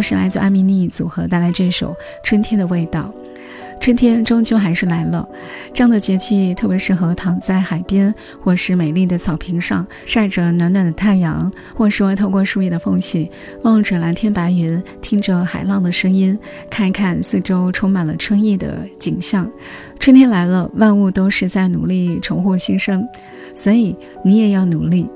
是来自艾米丽组合带来这首《春天的味道》。春天终究还是来了，这样的节气特别适合躺在海边，或是美丽的草坪上，晒着暖暖的太阳，或是透过树叶的缝隙望着蓝天白云，听着海浪的声音，看一看四周充满了春意的景象。春天来了，万物都是在努力重获新生，所以你也要努力。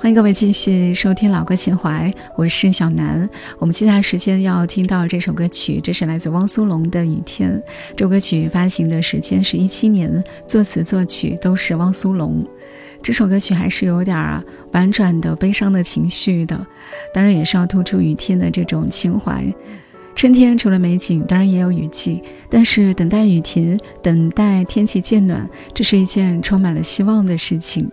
欢迎各位继续收听《老歌情怀》，我是小南。我们接下来时间要听到这首歌曲，这是来自汪苏泷的《雨天》。这首歌曲发行的时间是一七年，作词作曲都是汪苏泷。这首歌曲还是有点儿婉转的悲伤的情绪的，当然也是要突出雨天的这种情怀。春天除了美景，当然也有雨季，但是等待雨停，等待天气渐暖，这是一件充满了希望的事情。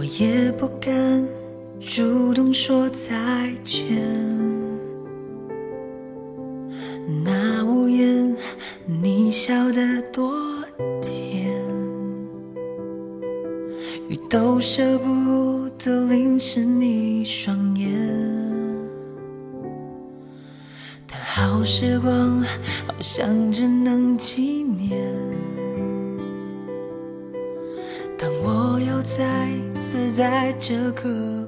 我也不敢主动说再见，那屋檐你笑得多甜，雨都舍不得淋湿你双眼，但好时光好像真。这个。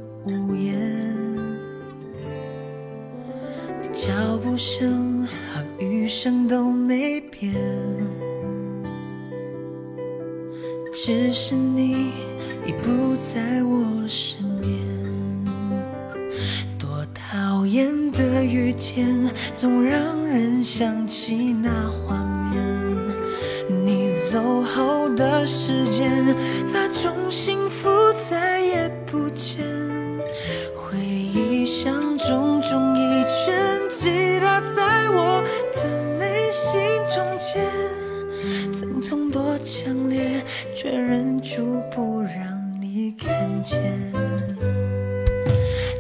却忍住不让你看见，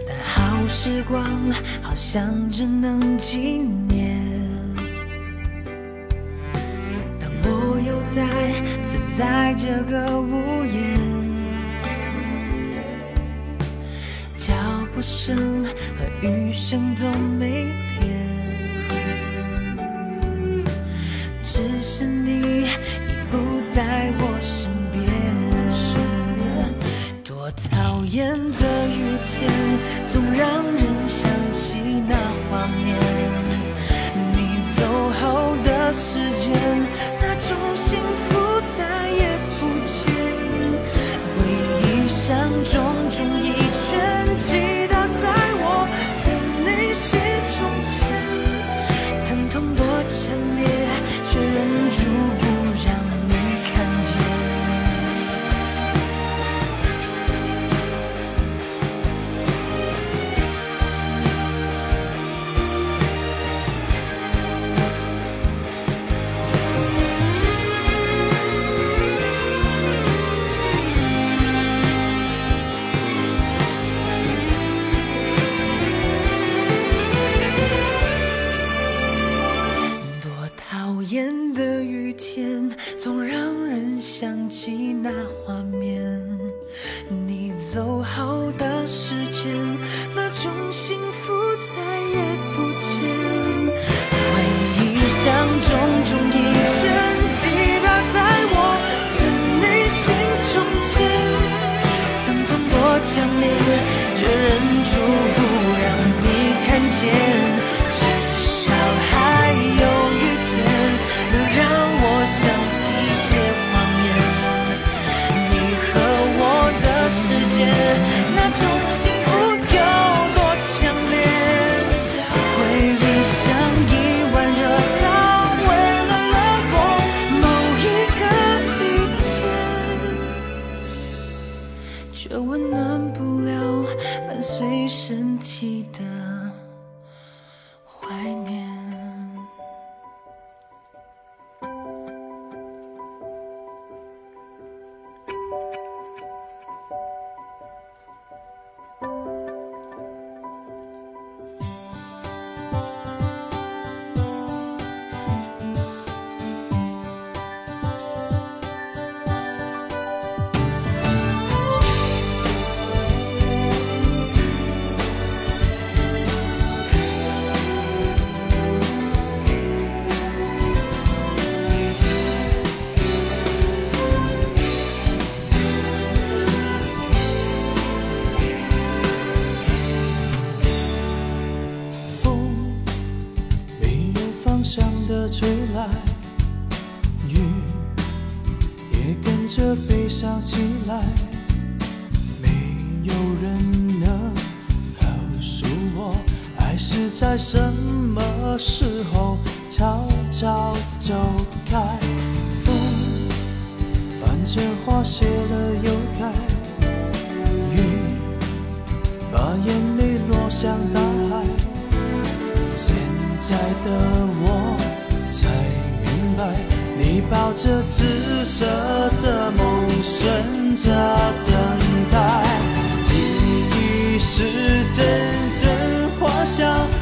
但好时光好像只能纪念。当我又再次在这个屋檐，脚步声和雨声都没。子。在什么时候悄悄走开？风伴着花谢了又开，雨把眼泪落向大海。现在的我才明白，你抱着紫色的梦，挣扎等待。记忆是阵阵花香。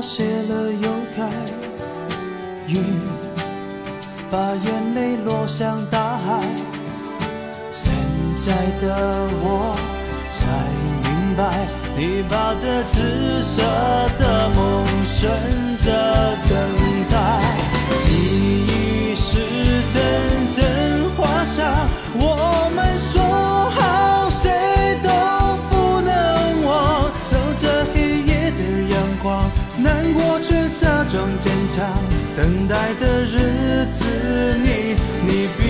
谢了又开，雨把眼泪落向大海。现在的我才明白，你把这紫色的梦，选择等待。记忆是阵阵花香。我。等待的日子里，你。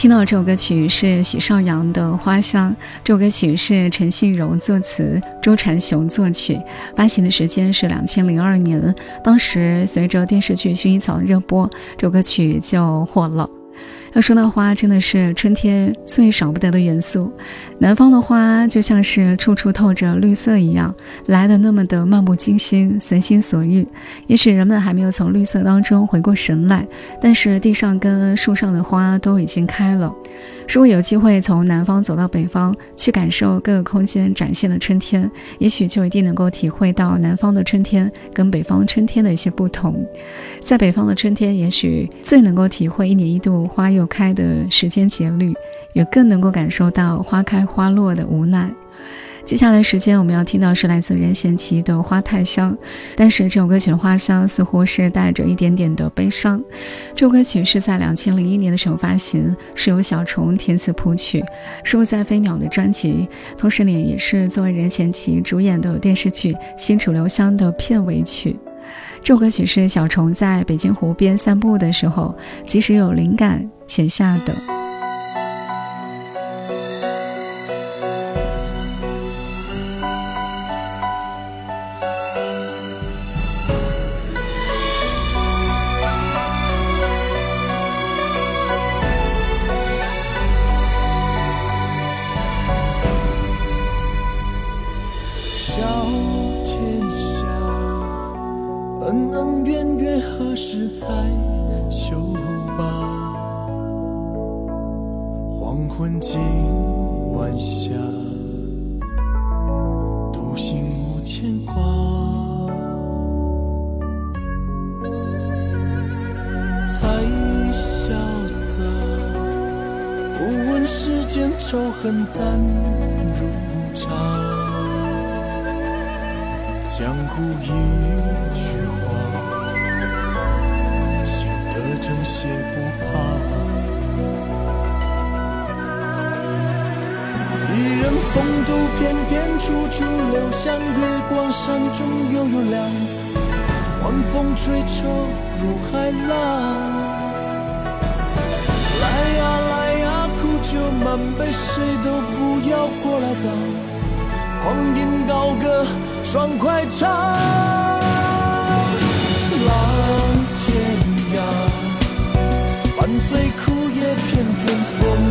听到这首歌曲是许绍洋的《花香》，这首歌曲是陈信荣作词，周传雄作曲，发行的时间是两千零二年。当时随着电视剧《薰衣草》热播，这首歌曲就火了。要说到花，真的是春天最少不得的元素。南方的花就像是处处透着绿色一样，来的那么的漫不经心、随心所欲。也许人们还没有从绿色当中回过神来，但是地上跟树上的花都已经开了。如果有机会从南方走到北方去感受各个空间展现的春天，也许就一定能够体会到南方的春天跟北方春天的一些不同。在北方的春天，也许最能够体会一年一度花又开的时间节律，也更能够感受到花开花落的无奈。接下来时间我们要听到是来自任贤齐的《花太香》，但是这首歌曲的花香似乎是带着一点点的悲伤。这首歌曲是在两千零一年的时候发行，是由小虫填词谱曲，收录在《飞鸟》的专辑，同时呢也是作为任贤齐主演的电视剧《新楚留香》的片尾曲。这首歌曲是小虫在北京湖边散步的时候，即使有灵感写下的。江湖一句话，心的正邪不怕。一人风度翩翩，处处留香，月光山中幽幽亮，晚风吹愁如海浪。来呀来呀，苦酒满杯，谁都不要过来挡。狂饮高歌，爽快唱，浪天涯，伴随枯叶片片风。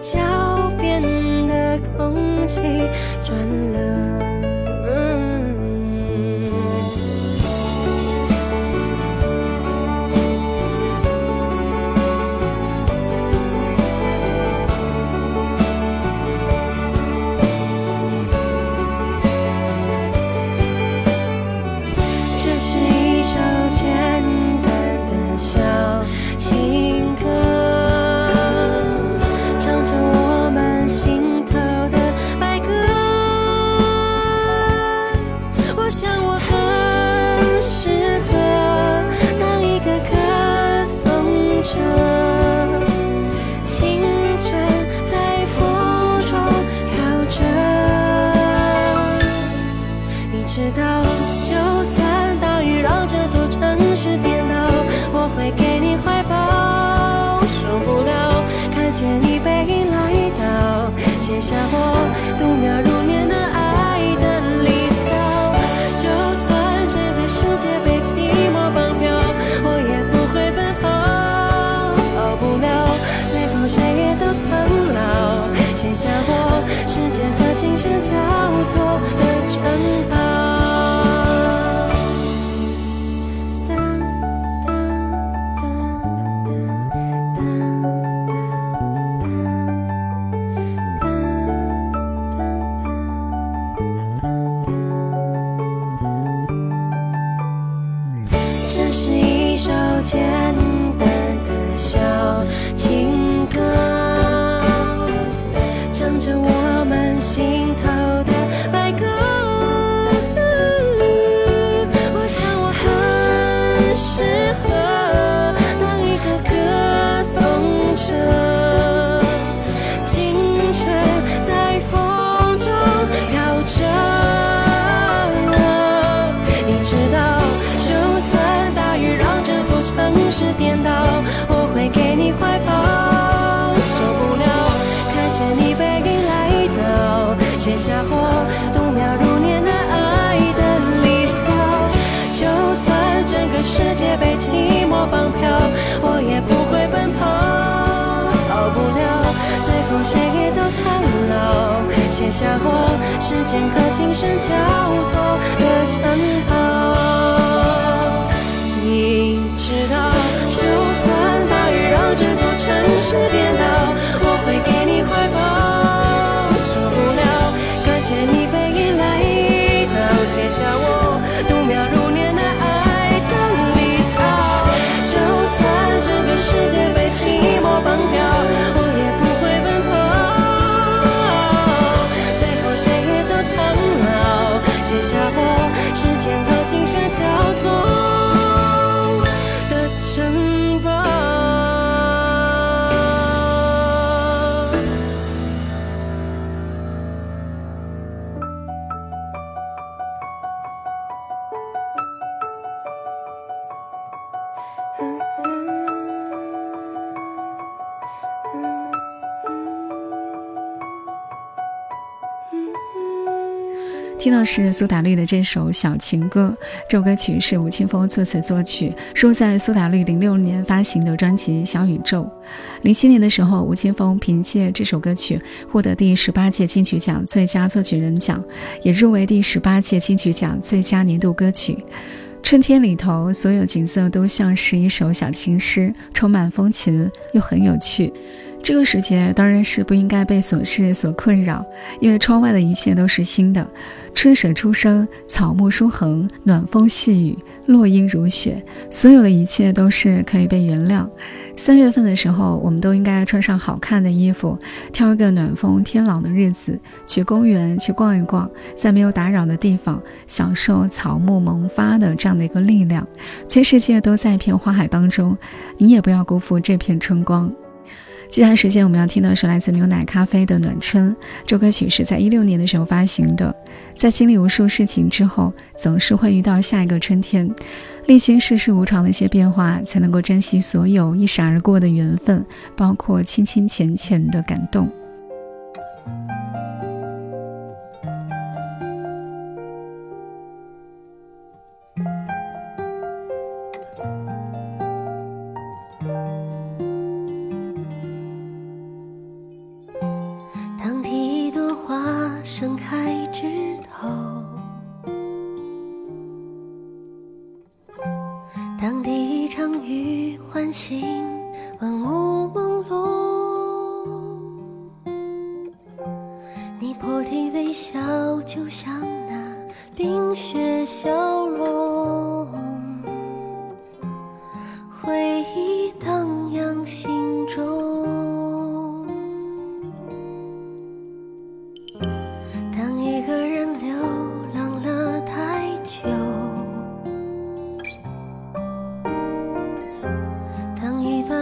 脚边的空气转了。写下我度秒如年难捱的离骚，就算整个世界被寂寞绑票，我也不会奔跑，逃不了，最后谁也都苍老。写下我时间和琴声交错的城堡，你知道，就算大雨让这座城市颠倒。听到是苏打绿的这首《小情歌》，这首歌曲是吴青峰作词作曲，收录在苏打绿零六年发行的专辑《小宇宙》。零七年的时候，吴青峰凭借这首歌曲获得第十八届金曲奖最佳作曲人奖，也入围第十八届金曲奖最佳年度歌曲。春天里头，所有景色都像是一首小情诗，充满风情又很有趣。这个时节当然是不应该被琐事所困扰，因为窗外的一切都是新的，春水初生，草木舒横，暖风细雨，落英如雪，所有的一切都是可以被原谅。三月份的时候，我们都应该穿上好看的衣服，挑一个暖风天朗的日子，去公园去逛一逛，在没有打扰的地方，享受草木萌发的这样的一个力量。全世界都在一片花海当中，你也不要辜负这片春光。接下来时间我们要听的是来自牛奶咖啡的《暖春》。这首歌曲是在一六年的时候发行的。在经历无数事情之后，总是会遇到下一个春天。历经世事无常的一些变化，才能够珍惜所有一闪而过的缘分，包括亲亲浅浅的感动。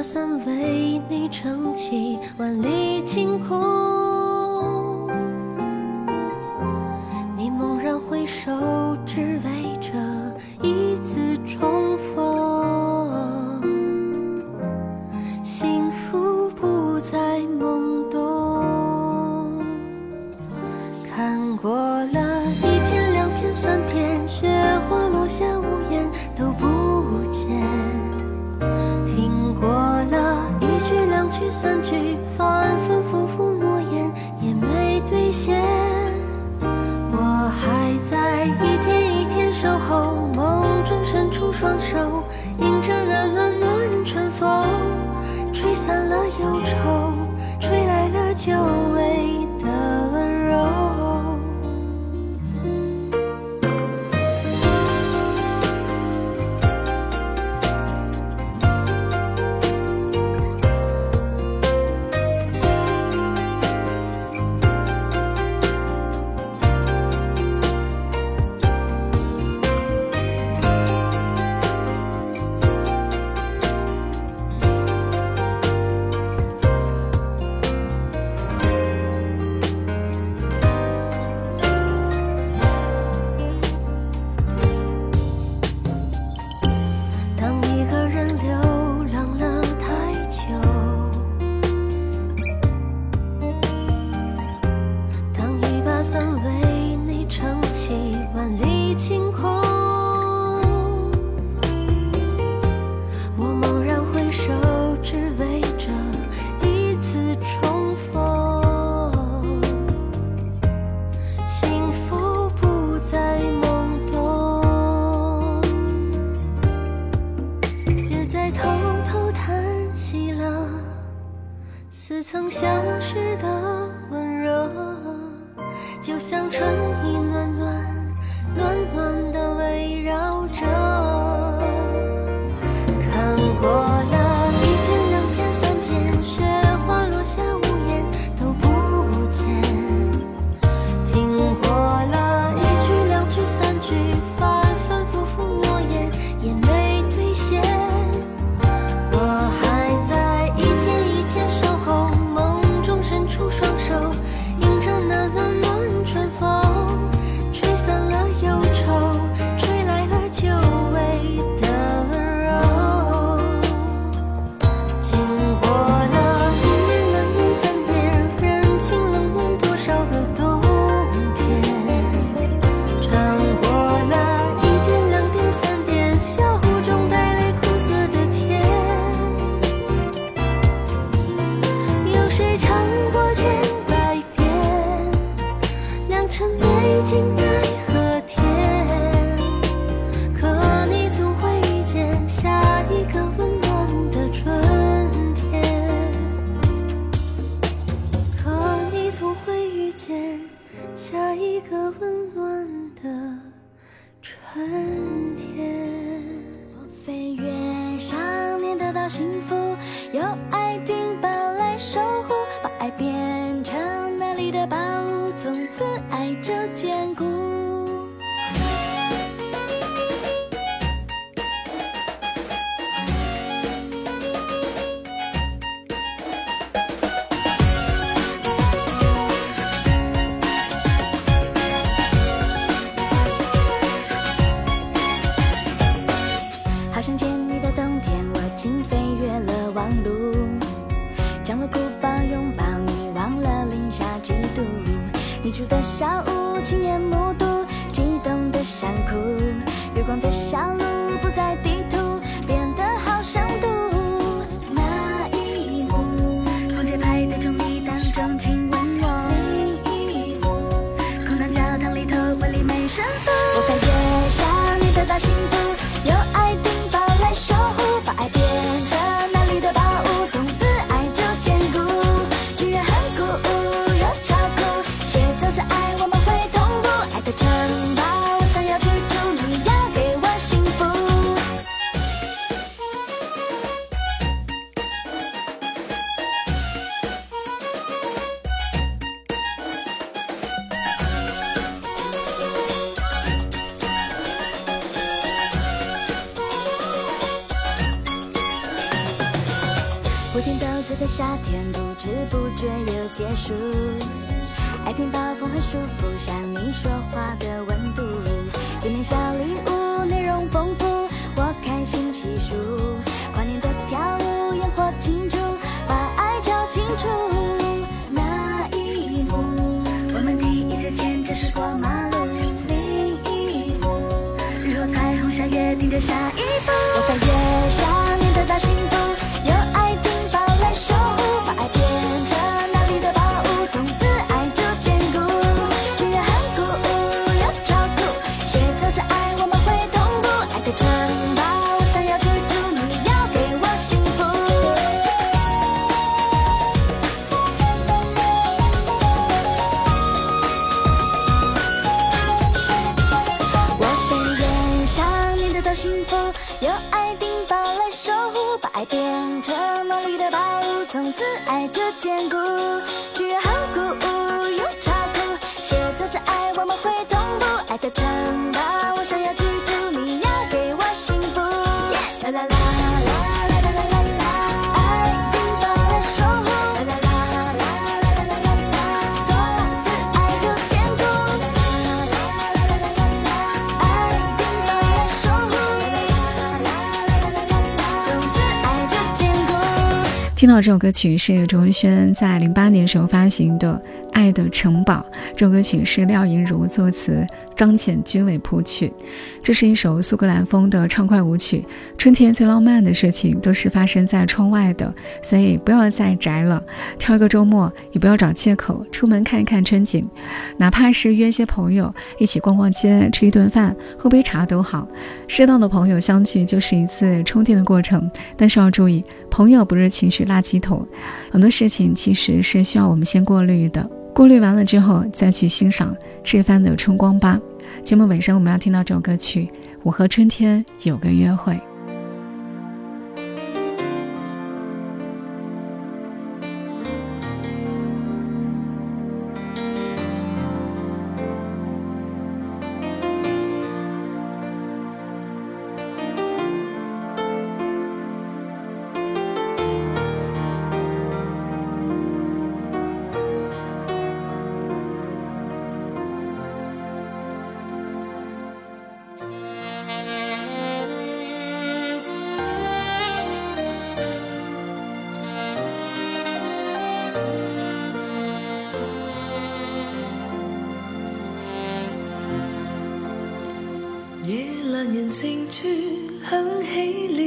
伞为你撑起万里晴空。幸福。住的小屋，亲眼目睹，激动的想哭，月光的小路。自爱就坚固。听到这首歌曲是卓文萱在零八年时候发行的。《爱的城堡》这首歌曲是廖莹如作词，张浅君为谱曲。这是一首苏格兰风的畅快舞曲。春天最浪漫的事情都是发生在窗外的，所以不要再宅了，挑一个周末，也不要找借口出门看一看春景。哪怕是约些朋友一起逛逛街、吃一顿饭、喝杯茶都好。适当的朋友相聚就是一次充电的过程，但是要注意，朋友不是情绪垃圾桶，很多事情其实是需要我们先过滤的。过滤完了之后，再去欣赏这番的春光吧。节目尾声，我们要听到这首歌曲《我和春天有个约会》。响起了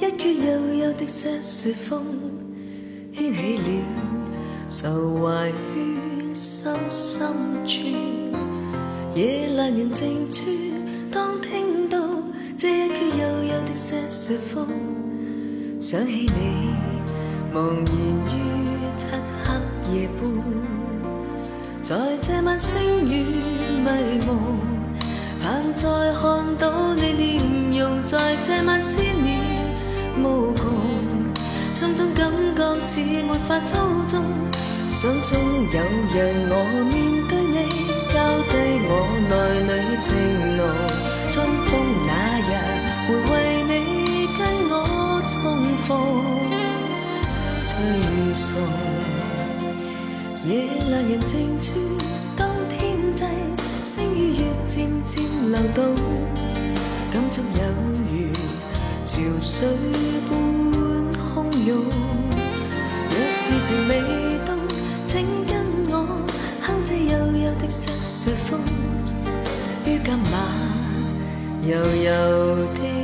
一阙幽幽的瑟瑟风，牵起了愁怀于心深处。夜阑人静处，当听到这一阙幽幽的瑟瑟风，想起你，茫然于漆黑夜半，在这晚星月迷蒙，盼再看到你脸。融在这晚思念无穷，心中感觉似没法操纵。想中有人我面对你，交低我内里情浓。春风那日会为你跟我重逢吹送，夜阑人静处，当天际星与月渐渐流动。感触有如潮水般汹涌，若是情未冻，请跟我哼这幽幽的《十雪风》，于今晚柔柔的。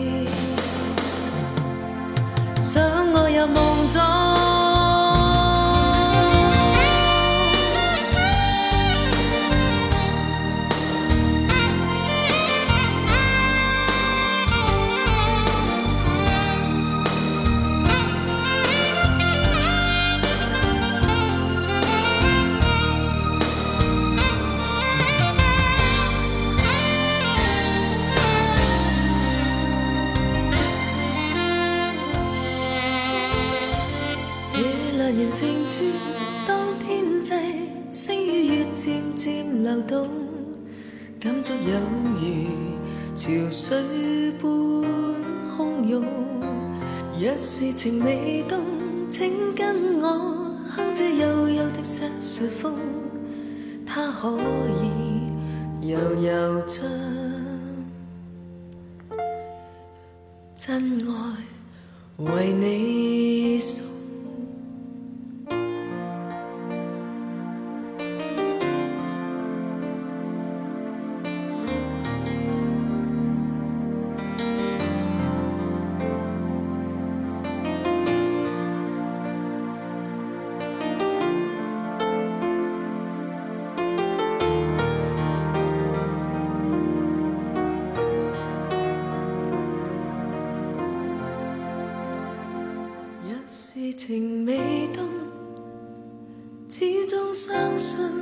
为你。thousand.